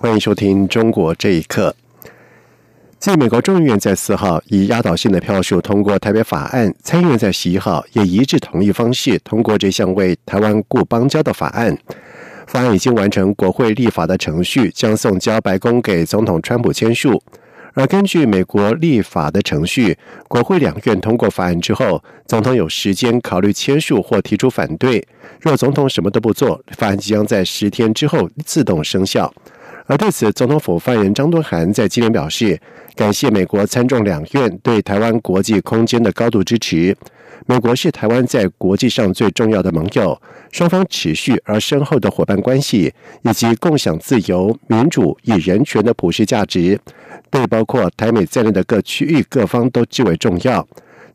欢迎收听《中国这一刻》。继美国众议院在四号以压倒性的票数通过台北法案，参议院在十一号也一致同意方式通过这项为台湾顾邦交的法案。法案已经完成国会立法的程序，将送交白宫给总统川普签署。而根据美国立法的程序，国会两院通过法案之后，总统有时间考虑签署或提出反对。若总统什么都不做，法案即将在十天之后自动生效。而对此，总统府发言人张敦涵在今天表示，感谢美国参众两院对台湾国际空间的高度支持。美国是台湾在国际上最重要的盟友，双方持续而深厚的伙伴关系，以及共享自由、民主与人权的普世价值，对包括台美在内的各区域各方都极为重要。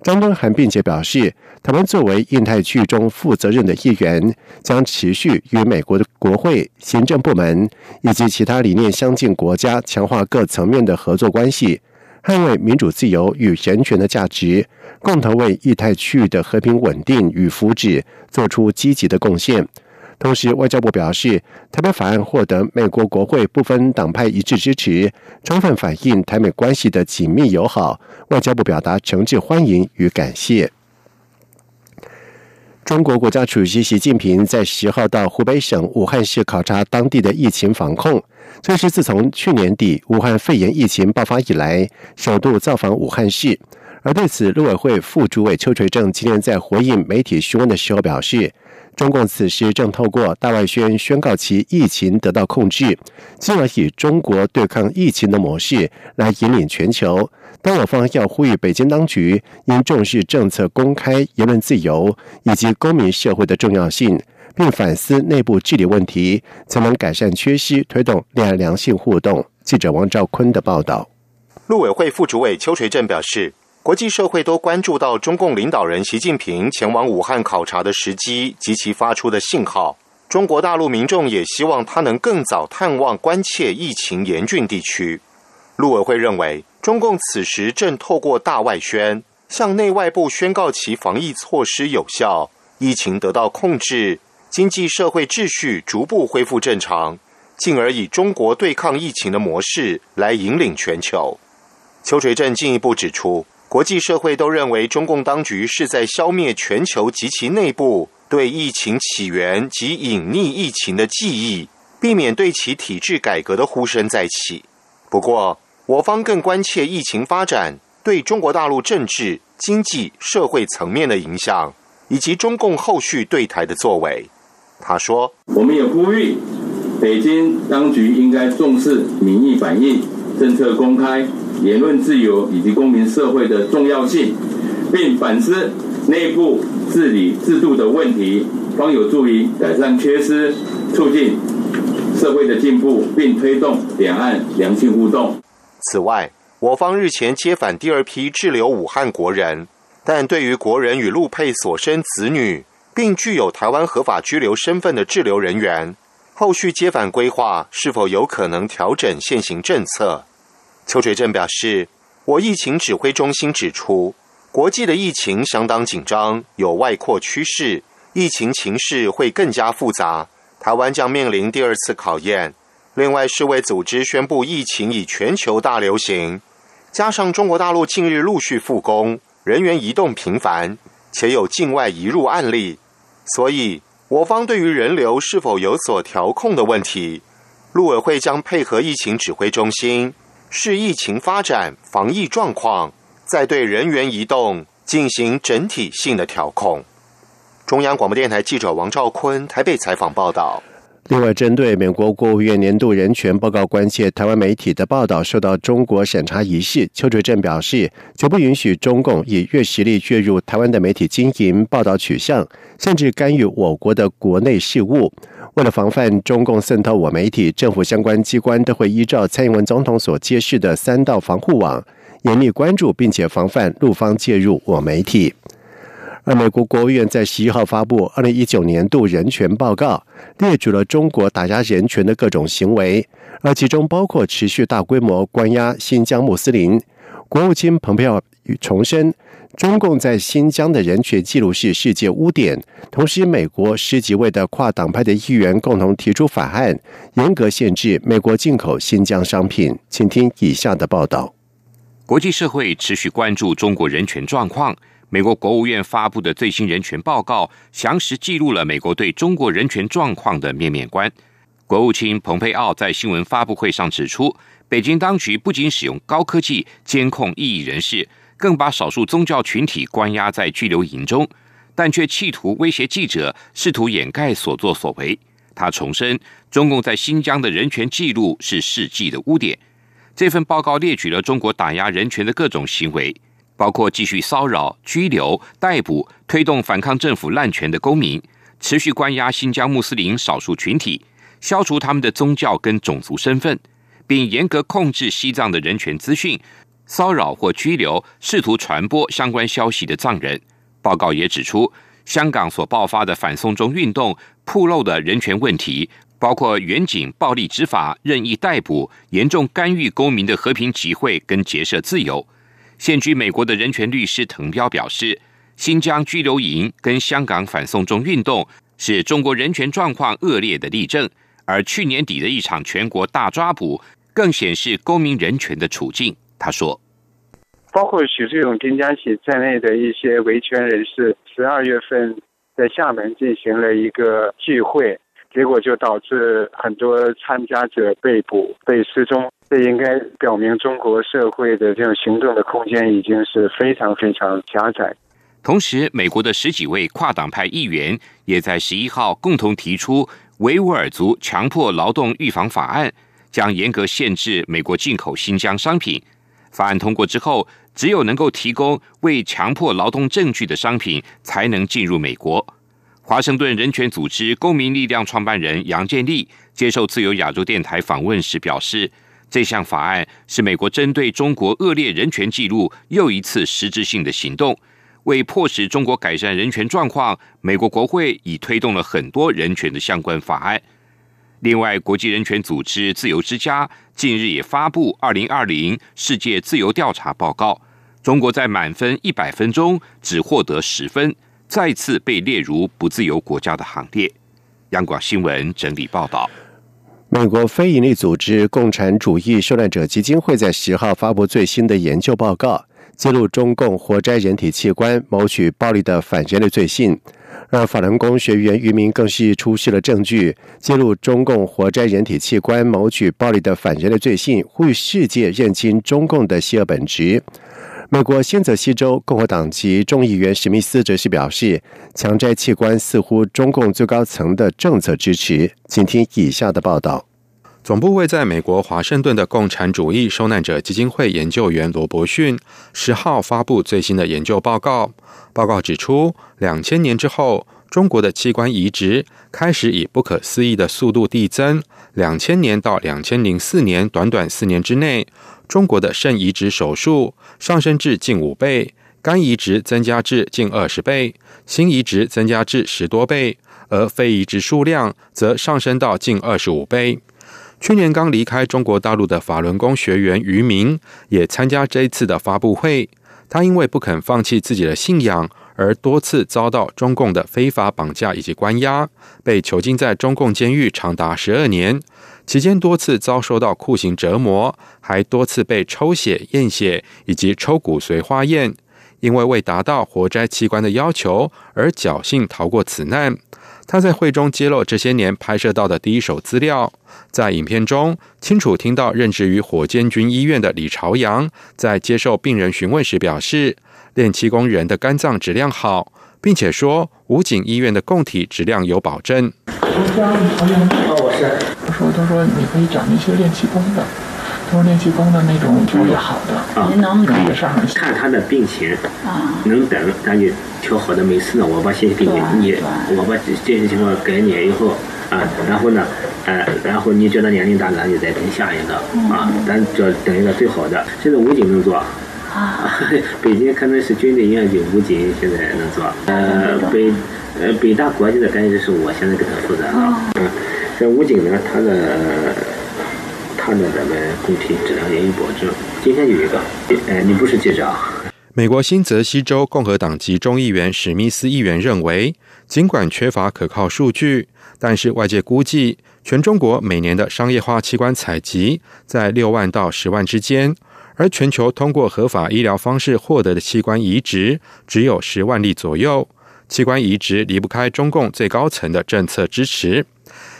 张敦涵并且表示，台湾作为印太区域中负责任的一员，将持续与美国的国会、行政部门以及其他理念相近国家强化各层面的合作关系，捍卫民主自由与人权的价值，共同为印太区域的和平稳定与福祉做出积极的贡献。同时，外交部表示，台北法案获得美国国会部分党派一致支持，充分反映台美关系的紧密友好。外交部表达诚挚欢迎与感谢。中国国家主席习近平在十号到湖北省武汉市考察当地的疫情防控，这是自从去年底武汉肺炎疫情爆发以来，首度造访武汉市。而对此，陆委会副主委邱垂正今天在回应媒体询问的时候表示。中共此时正透过大外宣宣告其疫情得到控制，进而以中国对抗疫情的模式来引领全球。但我方要呼吁北京当局应重视政策公开、言论自由以及公民社会的重要性，并反思内部治理问题，才能改善缺失，推动两岸良性互动。记者王兆坤的报道。陆委会副主委邱垂正表示。国际社会都关注到中共领导人习近平前往武汉考察的时机及其发出的信号。中国大陆民众也希望他能更早探望关切疫情严峻地区。陆委会认为，中共此时正透过大外宣向内外部宣告其防疫措施有效，疫情得到控制，经济社会秩序逐步恢复正常，进而以中国对抗疫情的模式来引领全球。邱垂正进一步指出。国际社会都认为，中共当局是在消灭全球及其内部对疫情起源及隐匿疫情的记忆，避免对其体制改革的呼声再起。不过，我方更关切疫情发展对中国大陆政治、经济、社会层面的影响，以及中共后续对台的作为。他说：“我们也呼吁北京当局应该重视民意反应，政策公开。”言论自由以及公民社会的重要性，并反思内部治理制度的问题，方有助于改善缺失，促进社会的进步，并推动两岸良性互动。此外，我方日前接返第二批滞留武汉国人，但对于国人与陆配所生子女，并具有台湾合法居留身份的滞留人员，后续接返规划是否有可能调整现行政策？邱垂正表示，我疫情指挥中心指出，国际的疫情相当紧张，有外扩趋势，疫情情势会更加复杂，台湾将面临第二次考验。另外，世卫组织宣布疫情已全球大流行，加上中国大陆近日陆续复工，人员移动频繁，且有境外移入案例，所以我方对于人流是否有所调控的问题，陆委会将配合疫情指挥中心。视疫情发展、防疫状况，再对人员移动进行整体性的调控。中央广播电台记者王兆坤台北采访报道。另外，针对美国国务院年度人权报告关切台湾媒体的报道受到中国审查一事，邱垂正表示，绝不允许中共以越实力介入台湾的媒体经营、报道取向，甚至干预我国的国内事务。为了防范中共渗透我媒体，政府相关机关都会依照蔡英文总统所揭示的三道防护网，严密关注并且防范陆方介入我媒体。而美国国务院在十一号发布二零一九年度人权报告，列举了中国打压人权的各种行为，而其中包括持续大规模关押新疆穆斯林。国务卿蓬佩奥重申，中共在新疆的人权记录是世界污点。同时，美国十几位的跨党派的议员共同提出法案，严格限制美国进口新疆商品。请听以下的报道：国际社会持续关注中国人权状况。美国国务院发布的最新人权报告，详实记录了美国对中国人权状况的面面观。国务卿蓬佩奥在新闻发布会上指出，北京当局不仅使用高科技监控异议人士，更把少数宗教群体关押在拘留营中，但却企图威胁记者，试图掩盖所作所为。他重申，中共在新疆的人权记录是世纪的污点。这份报告列举了中国打压人权的各种行为。包括继续骚扰、拘留、逮捕、推动反抗政府滥权的公民，持续关押新疆穆斯林少数群体，消除他们的宗教跟种族身份，并严格控制西藏的人权资讯，骚扰或拘留试图传播相关消息的藏人。报告也指出，香港所爆发的反送中运动，暴露的人权问题，包括远景暴力执法、任意逮捕，严重干预公民的和平集会跟结社自由。现居美国的人权律师滕彪表示，新疆拘留营跟香港反送中运动是中国人权状况恶劣的例证，而去年底的一场全国大抓捕更显示公民人权的处境。他说，包括许志勇、丁家喜在内的一些维权人士，十二月份在厦门进行了一个聚会。结果就导致很多参加者被捕、被失踪，这应该表明中国社会的这种行动的空间已经是非常非常狭窄。同时，美国的十几位跨党派议员也在十一号共同提出维吾尔族强迫劳动预防法案，将严格限制美国进口新疆商品。法案通过之后，只有能够提供为强迫劳动证据的商品才能进入美国。华盛顿人权组织公民力量创办人杨建立接受自由亚洲电台访问时表示，这项法案是美国针对中国恶劣人权记录又一次实质性的行动。为迫使中国改善人权状况，美国国会已推动了很多人权的相关法案。另外，国际人权组织自由之家近日也发布《二零二零世界自由调查报告》，中国在满分一百分中只获得十分。再次被列入不自由国家的行列。央广新闻整理报道：美国非营利组织共产主义受难者基金会在十号发布最新的研究报告，揭露中共活摘人体器官谋取暴力的反人类罪行。那法轮功学员于明更是出示了证据，揭露中共活摘人体器官谋取暴力的反人类罪行，呼吁世界认清中共的邪恶本质。美国新泽西州共和党籍众议员史密斯则是表示，强摘器官似乎中共最高层的政策支持。请听以下的报道：总部位在美国华盛顿的共产主义受难者基金会研究员罗伯逊十号发布最新的研究报告。报告指出，两千年之后，中国的器官移植开始以不可思议的速度递增。两千年到两千零四年，短短四年之内。中国的肾移植手术上升至近五倍，肝移植增加至近二十倍，心移植增加至十多倍，而肺移植数量则上升到近二十五倍。去年刚离开中国大陆的法轮功学员于明也参加这一次的发布会，他因为不肯放弃自己的信仰。而多次遭到中共的非法绑架以及关押，被囚禁在中共监狱长达十二年，期间多次遭受到酷刑折磨，还多次被抽血验血以及抽骨髓化验。因为未达到活摘器官的要求，而侥幸逃过此难。他在会中揭露这些年拍摄到的第一手资料，在影片中清楚听到任职于火箭军医院的李朝阳在接受病人询问时表示。练气功人的肝脏质量好，并且说武警医院的供体质量有保证。我叫曹阳，哦，我是。他说：“他说你可以找那些练气功的，他说练气功的那种调理好的，您能可以上看他的病情啊，能等咱就调好的没事呢，我把信息给你，你我把这些情况给你以后，啊，然后呢，呃，然后你觉得年龄大咱，就再等下一个啊，咱就等一个最好的。现在武警能做啊，北京可能是军队医院就武警现在能做，呃，北呃北大国际的感觉是我现在给他负责啊，嗯，这武警呢，他的他的这个工品质量也有保证。今天有一个，哎，你不是记者啊？美国新泽西州共和党籍众议员史密斯议员认为，尽管缺乏可靠数据，但是外界估计，全中国每年的商业化器官采集在六万到十万之间，而全球通过合法医疗方式获得的器官移植只有十万例左右。器官移植离不开中共最高层的政策支持。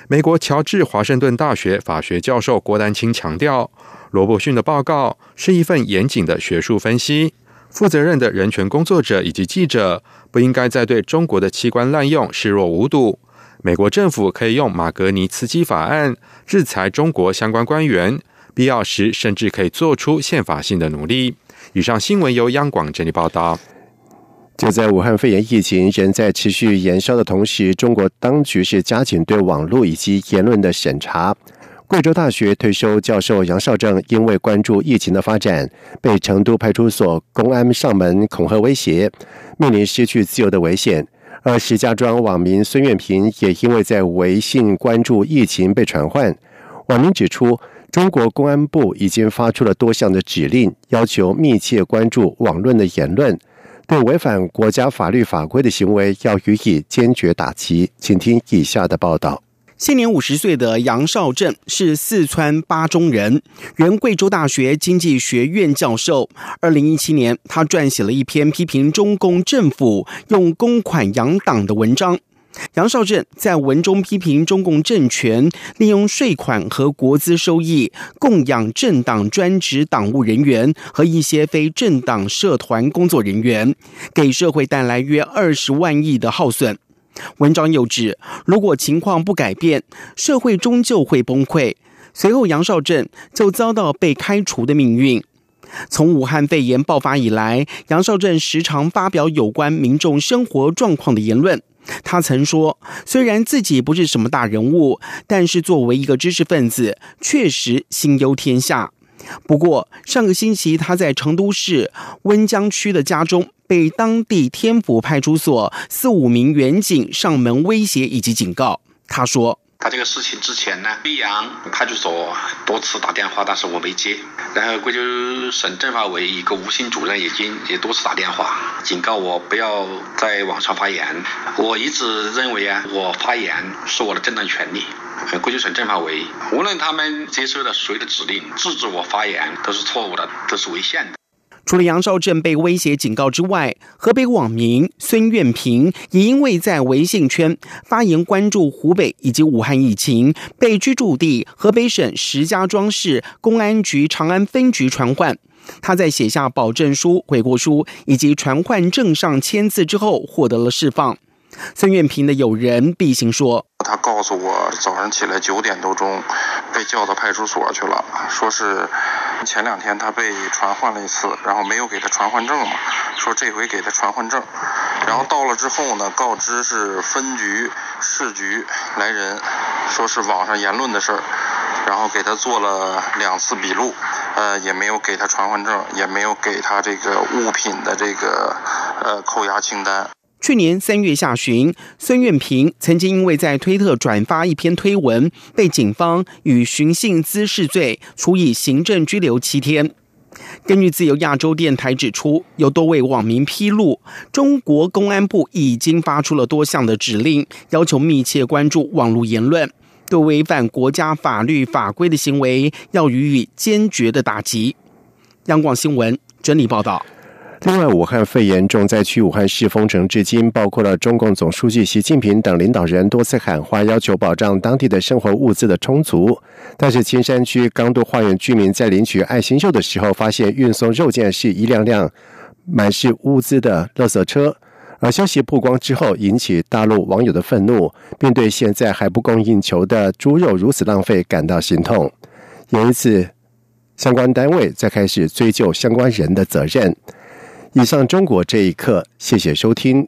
美国乔治华盛顿大学法学教授郭丹青强调，罗伯逊的报告是一份严谨的学术分析。负责任的人权工作者以及记者不应该再对中国的器官滥用视若无睹。美国政府可以用马格尼茨基法案制裁中国相关官员，必要时甚至可以做出宪法性的努力。以上新闻由央广整理报道。就在武汉肺炎疫情仍在持续延烧的同时，中国当局是加紧对网络以及言论的审查。贵州大学退休教授杨绍正因为关注疫情的发展，被成都派出所公安上门恐吓威胁，面临失去自由的危险。而石家庄网民孙月平也因为在微信关注疫情被传唤。网民指出，中国公安部已经发出了多项的指令，要求密切关注网论的言论，对违反国家法律法规的行为要予以坚决打击。请听以下的报道。现年五十岁的杨少正是四川巴中人，原贵州大学经济学院教授。二零一七年，他撰写了一篇批评中共政府用公款养党的文章。杨少正在文中批评中共政权利用税款和国资收益供养政党专职党务人员和一些非政党社团工作人员，给社会带来约二十万亿的耗损。文章又指，如果情况不改变，社会终究会崩溃。随后，杨少振就遭到被开除的命运。从武汉肺炎爆发以来，杨少振时常发表有关民众生活状况的言论。他曾说：“虽然自己不是什么大人物，但是作为一个知识分子，确实心忧天下。”不过，上个星期他在成都市温江区的家中。被当地天府派出所四五名员警上门威胁以及警告。他说：“他这个事情之前呢，溧阳派出所多次打电话，但是我没接。然后贵州省政法委一个吴姓主任已经也多次打电话，警告我不要在网上发言。我一直认为啊，我发言是我的正当权利。贵州省政法委无论他们接受了谁的指令，制止我发言都是错误的，都是违宪的。”除了杨少振被威胁警告之外，河北网民孙愿平也因为在微信圈发言关注湖北以及武汉疫情，被居住地河北省石家庄市公安局长安分局传唤。他在写下保证书、悔过书以及传唤证上签字之后，获得了释放。孙愿平的友人毕行说：“他告诉我，早上起来九点多钟被叫到派出所去了，说是。”前两天他被传唤了一次，然后没有给他传唤证嘛，说这回给他传唤证，然后到了之后呢，告知是分局、市局来人，说是网上言论的事儿，然后给他做了两次笔录，呃，也没有给他传唤证，也没有给他这个物品的这个呃扣押清单。去年三月下旬，孙愿平曾经因为在推特转发一篇推文，被警方以寻衅滋事罪处以行政拘留七天。根据自由亚洲电台指出，有多位网民披露，中国公安部已经发出了多项的指令，要求密切关注网络言论，对违反国家法律法规的行为要予以坚决的打击。央广新闻整理报道。另外，武汉肺炎重灾区武汉市封城至今，包括了中共总书记习近平等领导人多次喊话，要求保障当地的生活物资的充足。但是，青山区刚都花园居民在领取爱心肉的时候，发现运送肉件是一辆辆满是物资的垃圾车。而消息曝光之后，引起大陆网友的愤怒，并对现在还不供应求的猪肉如此浪费感到心痛。因此，相关单位在开始追究相关人的责任。以上中国这一刻，谢谢收听。